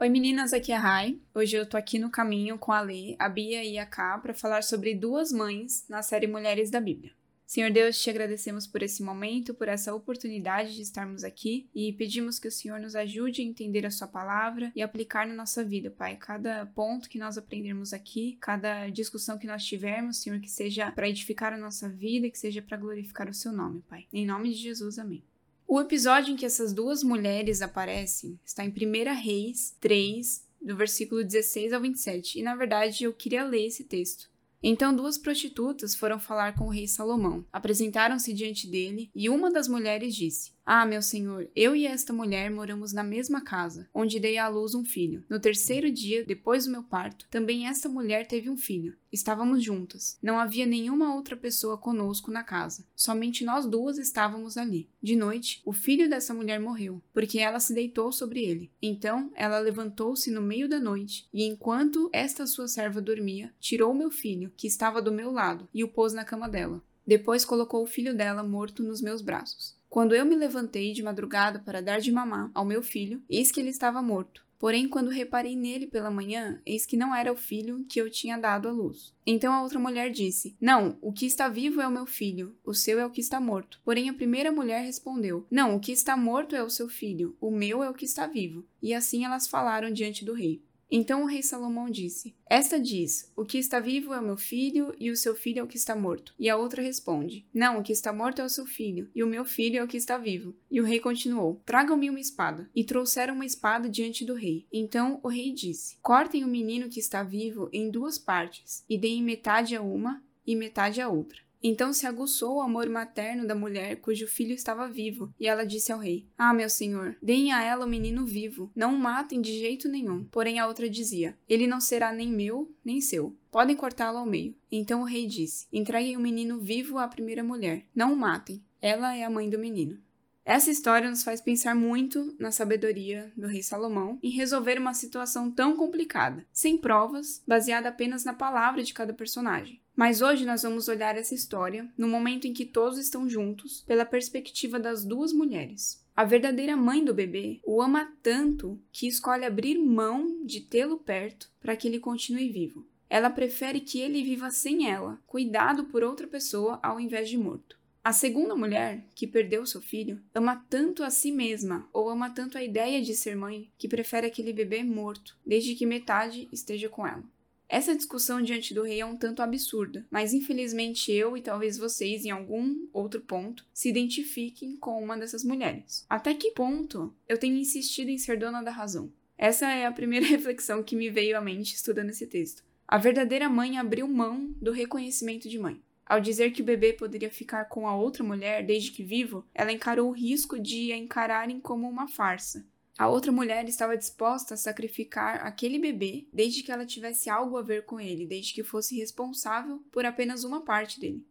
Oi meninas, aqui é a Rai. Hoje eu tô aqui no caminho com a Lê, a Bia e a Ká para falar sobre duas mães na série Mulheres da Bíblia. Senhor Deus, te agradecemos por esse momento, por essa oportunidade de estarmos aqui e pedimos que o Senhor nos ajude a entender a Sua palavra e aplicar na nossa vida, Pai. Cada ponto que nós aprendermos aqui, cada discussão que nós tivermos, Senhor, que seja para edificar a nossa vida, que seja para glorificar o Seu nome, Pai. Em nome de Jesus, amém. O episódio em que essas duas mulheres aparecem está em 1 Reis 3, do versículo 16 ao 27, e na verdade eu queria ler esse texto. Então duas prostitutas foram falar com o rei Salomão, apresentaram-se diante dele, e uma das mulheres disse: Ah, meu senhor, eu e esta mulher moramos na mesma casa, onde dei à luz um filho. No terceiro dia, depois do meu parto, também esta mulher teve um filho. Estávamos juntas. Não havia nenhuma outra pessoa conosco na casa. Somente nós duas estávamos ali. De noite, o filho dessa mulher morreu, porque ela se deitou sobre ele. Então, ela levantou-se no meio da noite, e enquanto esta sua serva dormia, tirou meu filho, que estava do meu lado, e o pôs na cama dela. Depois colocou o filho dela morto nos meus braços. Quando eu me levantei de madrugada para dar de mamar ao meu filho, eis que ele estava morto. Porém, quando reparei nele pela manhã, eis que não era o filho que eu tinha dado à luz. Então a outra mulher disse: Não, o que está vivo é o meu filho, o seu é o que está morto. Porém, a primeira mulher respondeu: Não, o que está morto é o seu filho, o meu é o que está vivo. E assim elas falaram diante do rei. Então o rei Salomão disse: Esta diz: O que está vivo é o meu filho, e o seu filho é o que está morto. E a outra responde: Não, o que está morto é o seu filho, e o meu filho é o que está vivo. E o rei continuou: Tragam-me uma espada. E trouxeram uma espada diante do rei. Então o rei disse: Cortem o menino que está vivo em duas partes, e deem metade a uma e metade a outra. Então se aguçou o amor materno da mulher cujo filho estava vivo, e ela disse ao rei: Ah, meu senhor, deem a ela o menino vivo, não o matem de jeito nenhum. Porém a outra dizia: Ele não será nem meu, nem seu. Podem cortá-lo ao meio. Então o rei disse: Entreguem o menino vivo à primeira mulher, não o matem. Ela é a mãe do menino. Essa história nos faz pensar muito na sabedoria do rei Salomão em resolver uma situação tão complicada, sem provas, baseada apenas na palavra de cada personagem. Mas hoje nós vamos olhar essa história no momento em que todos estão juntos, pela perspectiva das duas mulheres. A verdadeira mãe do bebê o ama tanto que escolhe abrir mão de tê-lo perto para que ele continue vivo. Ela prefere que ele viva sem ela, cuidado por outra pessoa ao invés de morto. A segunda mulher, que perdeu seu filho, ama tanto a si mesma ou ama tanto a ideia de ser mãe que prefere aquele bebê morto, desde que metade esteja com ela. Essa discussão diante do rei é um tanto absurda, mas infelizmente eu e talvez vocês, em algum outro ponto, se identifiquem com uma dessas mulheres. Até que ponto eu tenho insistido em ser dona da razão? Essa é a primeira reflexão que me veio à mente estudando esse texto. A verdadeira mãe abriu mão do reconhecimento de mãe. Ao dizer que o bebê poderia ficar com a outra mulher desde que vivo, ela encarou o risco de a encararem como uma farsa. A outra mulher estava disposta a sacrificar aquele bebê desde que ela tivesse algo a ver com ele, desde que fosse responsável por apenas uma parte dele.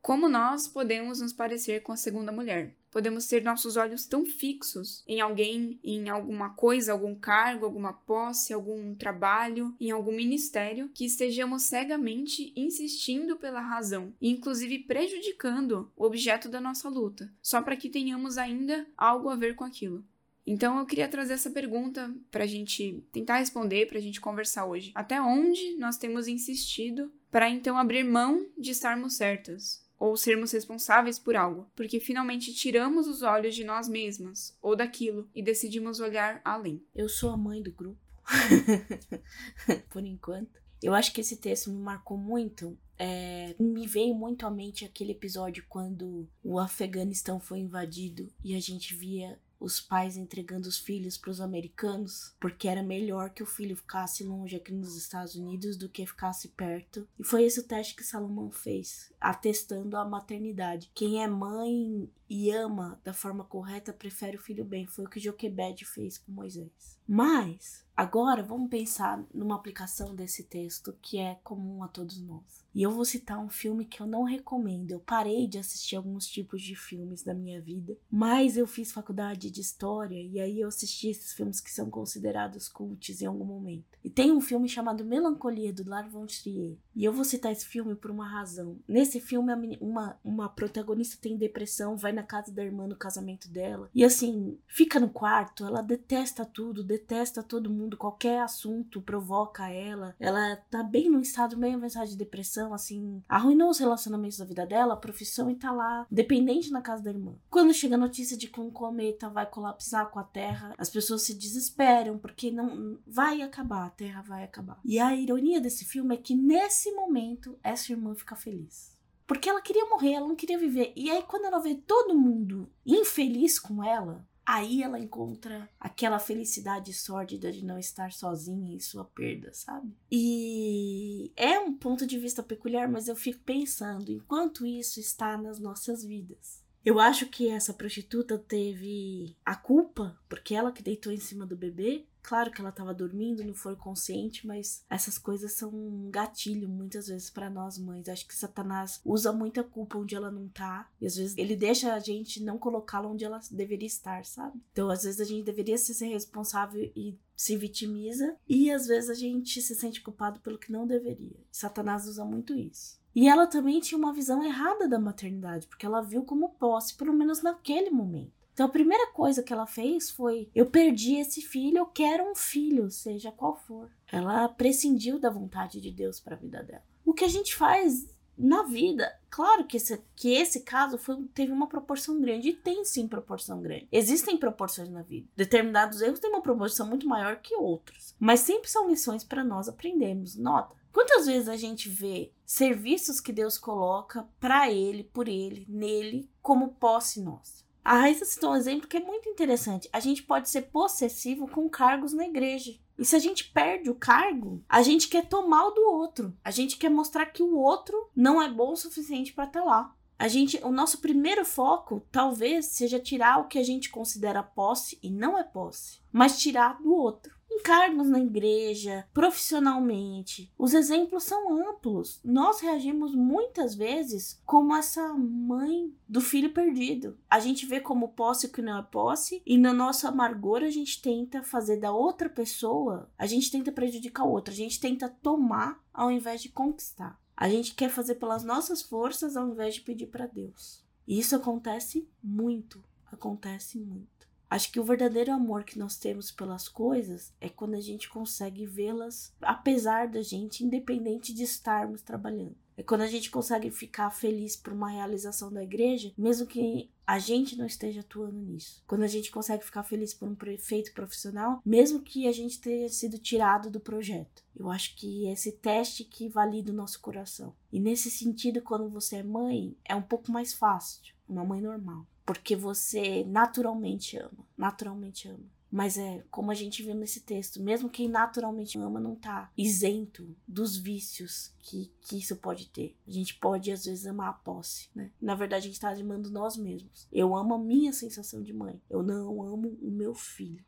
Como nós podemos nos parecer com a segunda mulher? Podemos ter nossos olhos tão fixos em alguém, em alguma coisa, algum cargo, alguma posse, algum trabalho, em algum ministério, que estejamos cegamente insistindo pela razão inclusive, prejudicando o objeto da nossa luta, só para que tenhamos ainda algo a ver com aquilo. Então eu queria trazer essa pergunta para a gente tentar responder, para a gente conversar hoje. Até onde nós temos insistido para então abrir mão de estarmos certas? ou sermos responsáveis por algo, porque finalmente tiramos os olhos de nós mesmas ou daquilo e decidimos olhar além. Eu sou a mãe do grupo, por enquanto. Eu acho que esse texto me marcou muito. É, me veio muito à mente aquele episódio quando o Afeganistão foi invadido e a gente via os pais entregando os filhos para os americanos, porque era melhor que o filho ficasse longe aqui nos Estados Unidos do que ficasse perto. E foi esse o teste que Salomão fez, atestando a maternidade. Quem é mãe e ama da forma correta prefere o filho bem. Foi o que Joquebed fez com Moisés. Mas, agora vamos pensar numa aplicação desse texto que é comum a todos nós. E eu vou citar um filme que eu não recomendo. Eu parei de assistir alguns tipos de filmes da minha vida, mas eu fiz faculdade de história e aí eu assisti esses filmes que são considerados cults em algum momento. E tem um filme chamado Melancolia do Lars von Trier. E eu vou citar esse filme por uma razão. Nesse filme, uma, uma protagonista tem depressão, vai na casa da irmã no casamento dela. E assim, fica no quarto, ela detesta tudo, detesta todo mundo qualquer assunto provoca ela. Ela tá bem no estado meio avançado de depressão, assim, arruinou os relacionamentos da vida dela, a profissão e tá lá, dependente na casa da irmã. Quando chega a notícia de que um cometa vai colapsar com a Terra, as pessoas se desesperam porque não vai acabar, a Terra vai acabar. E a ironia desse filme é que nesse momento essa irmã fica feliz. Porque ela queria morrer, ela não queria viver. E aí, quando ela vê todo mundo infeliz com ela, aí ela encontra aquela felicidade sórdida de não estar sozinha em sua perda, sabe? E é um ponto de vista peculiar, mas eu fico pensando enquanto isso está nas nossas vidas. Eu acho que essa prostituta teve a culpa, porque ela que deitou em cima do bebê, Claro que ela estava dormindo, não foi consciente, mas essas coisas são um gatilho muitas vezes para nós mães. Acho que Satanás usa muita culpa onde ela não tá, e às vezes ele deixa a gente não colocá-la onde ela deveria estar, sabe? Então, às vezes a gente deveria ser responsável e se vitimiza, e às vezes a gente se sente culpado pelo que não deveria. Satanás usa muito isso. E ela também tinha uma visão errada da maternidade, porque ela viu como posse, pelo menos naquele momento. Então a primeira coisa que ela fez foi: eu perdi esse filho, eu quero um filho, seja qual for. Ela prescindiu da vontade de Deus para a vida dela. O que a gente faz na vida, claro que esse, que esse caso foi, teve uma proporção grande, e tem sim proporção grande. Existem proporções na vida. Determinados erros têm uma proporção muito maior que outros. Mas sempre são lições para nós aprendermos. Nota. Quantas vezes a gente vê serviços que Deus coloca para ele, por ele, nele, como posse nossa? A Raíssa citou um exemplo que é muito interessante. A gente pode ser possessivo com cargos na igreja. E se a gente perde o cargo, a gente quer tomar o do outro. A gente quer mostrar que o outro não é bom o suficiente para estar tá lá. A gente, o nosso primeiro foco talvez seja tirar o que a gente considera posse e não é posse, mas tirar do outro encargos na igreja, profissionalmente. Os exemplos são amplos. Nós reagimos muitas vezes como essa mãe do filho perdido. A gente vê como posse o que não é posse e na nossa amargor a gente tenta fazer da outra pessoa, a gente tenta prejudicar o outro, a gente tenta tomar ao invés de conquistar. A gente quer fazer pelas nossas forças ao invés de pedir para Deus. E isso acontece muito, acontece muito. Acho que o verdadeiro amor que nós temos pelas coisas é quando a gente consegue vê-las apesar da gente, independente de estarmos trabalhando. É quando a gente consegue ficar feliz por uma realização da igreja, mesmo que a gente não esteja atuando nisso. Quando a gente consegue ficar feliz por um feito profissional, mesmo que a gente tenha sido tirado do projeto. Eu acho que é esse teste que valida o nosso coração. E nesse sentido, quando você é mãe, é um pouco mais fácil. Uma mãe normal porque você naturalmente ama, naturalmente ama. Mas é como a gente vê nesse texto, mesmo quem naturalmente ama não tá isento dos vícios que, que isso pode ter. A gente pode às vezes amar a posse, né? Na verdade a gente tá amando nós mesmos. Eu amo a minha sensação de mãe. Eu não amo o meu filho.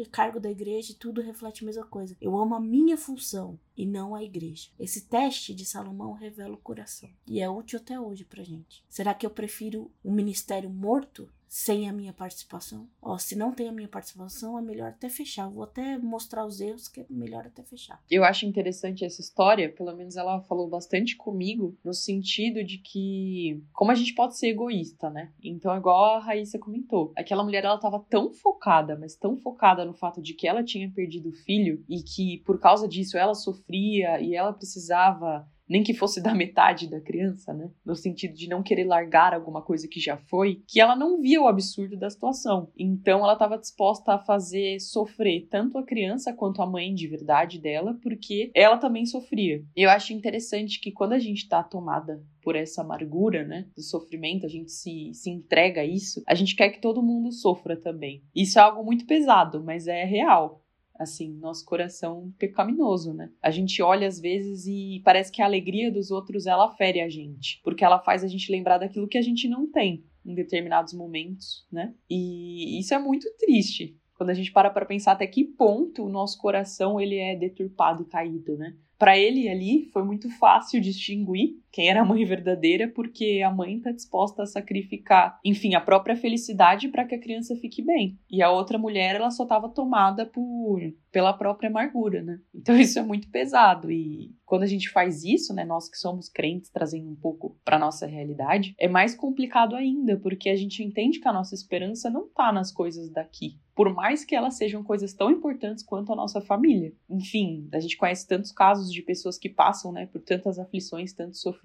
É cargo da igreja e tudo reflete a mesma coisa. Eu amo a minha função e não a igreja. Esse teste de Salomão revela o coração e é útil até hoje pra gente. Será que eu prefiro um ministério morto sem a minha participação. Ó, se não tem a minha participação, é melhor até fechar. vou até mostrar os erros que é melhor até fechar. Eu acho interessante essa história, pelo menos ela falou bastante comigo, no sentido de que como a gente pode ser egoísta, né? Então, igual a Raíssa comentou, aquela mulher ela tava tão focada, mas tão focada no fato de que ela tinha perdido o filho e que por causa disso ela sofria e ela precisava nem que fosse da metade da criança, né? No sentido de não querer largar alguma coisa que já foi, que ela não via o absurdo da situação. Então ela estava disposta a fazer sofrer tanto a criança quanto a mãe de verdade dela, porque ela também sofria. Eu acho interessante que quando a gente está tomada por essa amargura, né, do sofrimento, a gente se, se entrega a isso, a gente quer que todo mundo sofra também. Isso é algo muito pesado, mas é real assim, nosso coração pecaminoso, né? A gente olha às vezes e parece que a alegria dos outros ela fere a gente, porque ela faz a gente lembrar daquilo que a gente não tem em determinados momentos, né? E isso é muito triste. Quando a gente para para pensar até que ponto o nosso coração ele é deturpado e caído, né? Para ele ali foi muito fácil distinguir quem era a mãe verdadeira, porque a mãe está disposta a sacrificar, enfim, a própria felicidade para que a criança fique bem. E a outra mulher, ela só estava tomada por pela própria amargura, né? Então isso é muito pesado e quando a gente faz isso, né, nós que somos crentes trazendo um pouco para nossa realidade, é mais complicado ainda, porque a gente entende que a nossa esperança não tá nas coisas daqui, por mais que elas sejam coisas tão importantes quanto a nossa família. Enfim, a gente conhece tantos casos de pessoas que passam, né, por tantas aflições, tantos sofrimentos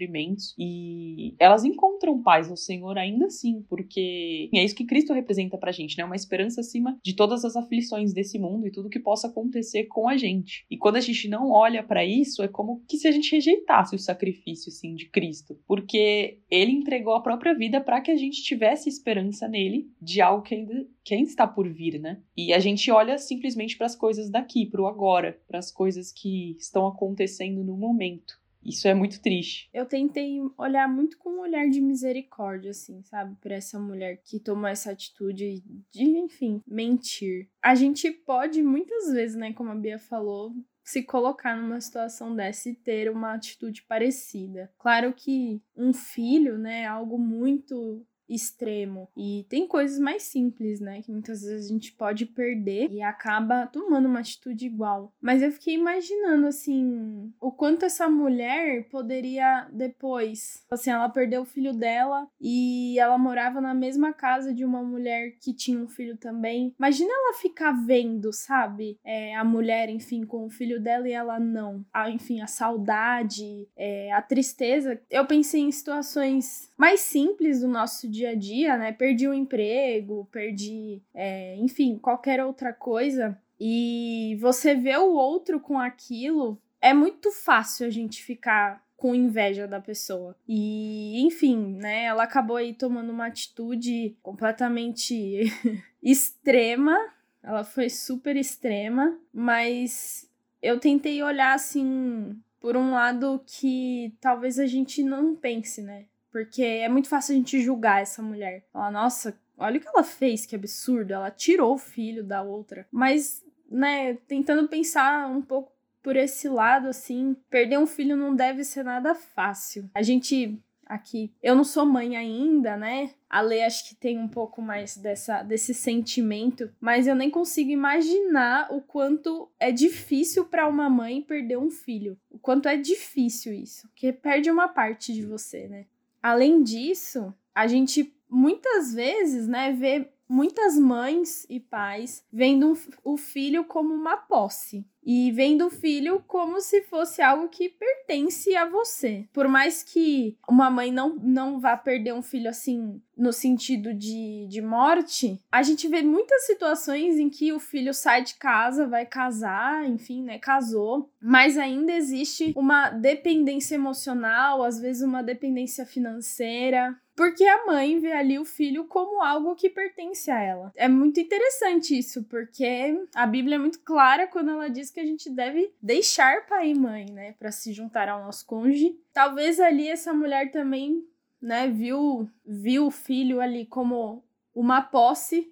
e elas encontram paz no Senhor ainda assim, porque é isso que Cristo representa pra gente, né, uma esperança acima de todas as aflições desse mundo e tudo que possa acontecer com a gente. E quando a gente não olha para isso, é como que se a gente rejeitasse o sacrifício assim de Cristo, porque ele entregou a própria vida para que a gente tivesse esperança nele de algo que ainda que ainda está por vir, né? E a gente olha simplesmente para as coisas daqui, para o agora, para as coisas que estão acontecendo no momento. Isso é muito triste. Eu tentei olhar muito com um olhar de misericórdia, assim, sabe? Para essa mulher que tomou essa atitude de, enfim, mentir. A gente pode muitas vezes, né, como a Bia falou, se colocar numa situação dessa e ter uma atitude parecida. Claro que um filho, né, é algo muito extremo. E tem coisas mais simples, né? Que muitas vezes a gente pode perder e acaba tomando uma atitude igual. Mas eu fiquei imaginando, assim, o quanto essa mulher poderia depois. Assim, ela perdeu o filho dela e ela morava na mesma casa de uma mulher que tinha um filho também. Imagina ela ficar vendo, sabe? É, a mulher, enfim, com o filho dela e ela não. A, enfim, a saudade, é, a tristeza. Eu pensei em situações mais simples do nosso dia a dia, né? Perdi o um emprego, perdi, é, enfim, qualquer outra coisa. E você vê o outro com aquilo, é muito fácil a gente ficar com inveja da pessoa. E, enfim, né, ela acabou aí tomando uma atitude completamente extrema. Ela foi super extrema, mas eu tentei olhar assim por um lado que talvez a gente não pense, né? Porque é muito fácil a gente julgar essa mulher. Falar, nossa, olha o que ela fez, que absurdo. Ela tirou o filho da outra. Mas, né, tentando pensar um pouco por esse lado, assim, perder um filho não deve ser nada fácil. A gente aqui. Eu não sou mãe ainda, né? A Lê acho que tem um pouco mais dessa, desse sentimento, mas eu nem consigo imaginar o quanto é difícil para uma mãe perder um filho. O quanto é difícil isso, porque perde uma parte de você, né? Além disso, a gente muitas vezes, né, vê muitas mães e pais vendo o filho como uma posse e vendo o filho como se fosse algo que pertence a você. Por mais que uma mãe não, não vá perder um filho assim no sentido de, de morte, a gente vê muitas situações em que o filho sai de casa, vai casar, enfim, né, casou, mas ainda existe uma dependência emocional, às vezes uma dependência financeira, porque a mãe vê ali o filho como algo que pertence a ela. É muito interessante isso, porque a Bíblia é muito clara quando ela diz que a gente deve deixar pai e mãe, né, para se juntar ao nosso cônjuge. Talvez ali essa mulher também, né, viu viu o filho ali como uma posse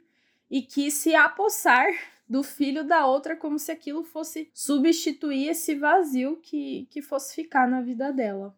e quis se apossar do filho da outra como se aquilo fosse substituir esse vazio que, que fosse ficar na vida dela.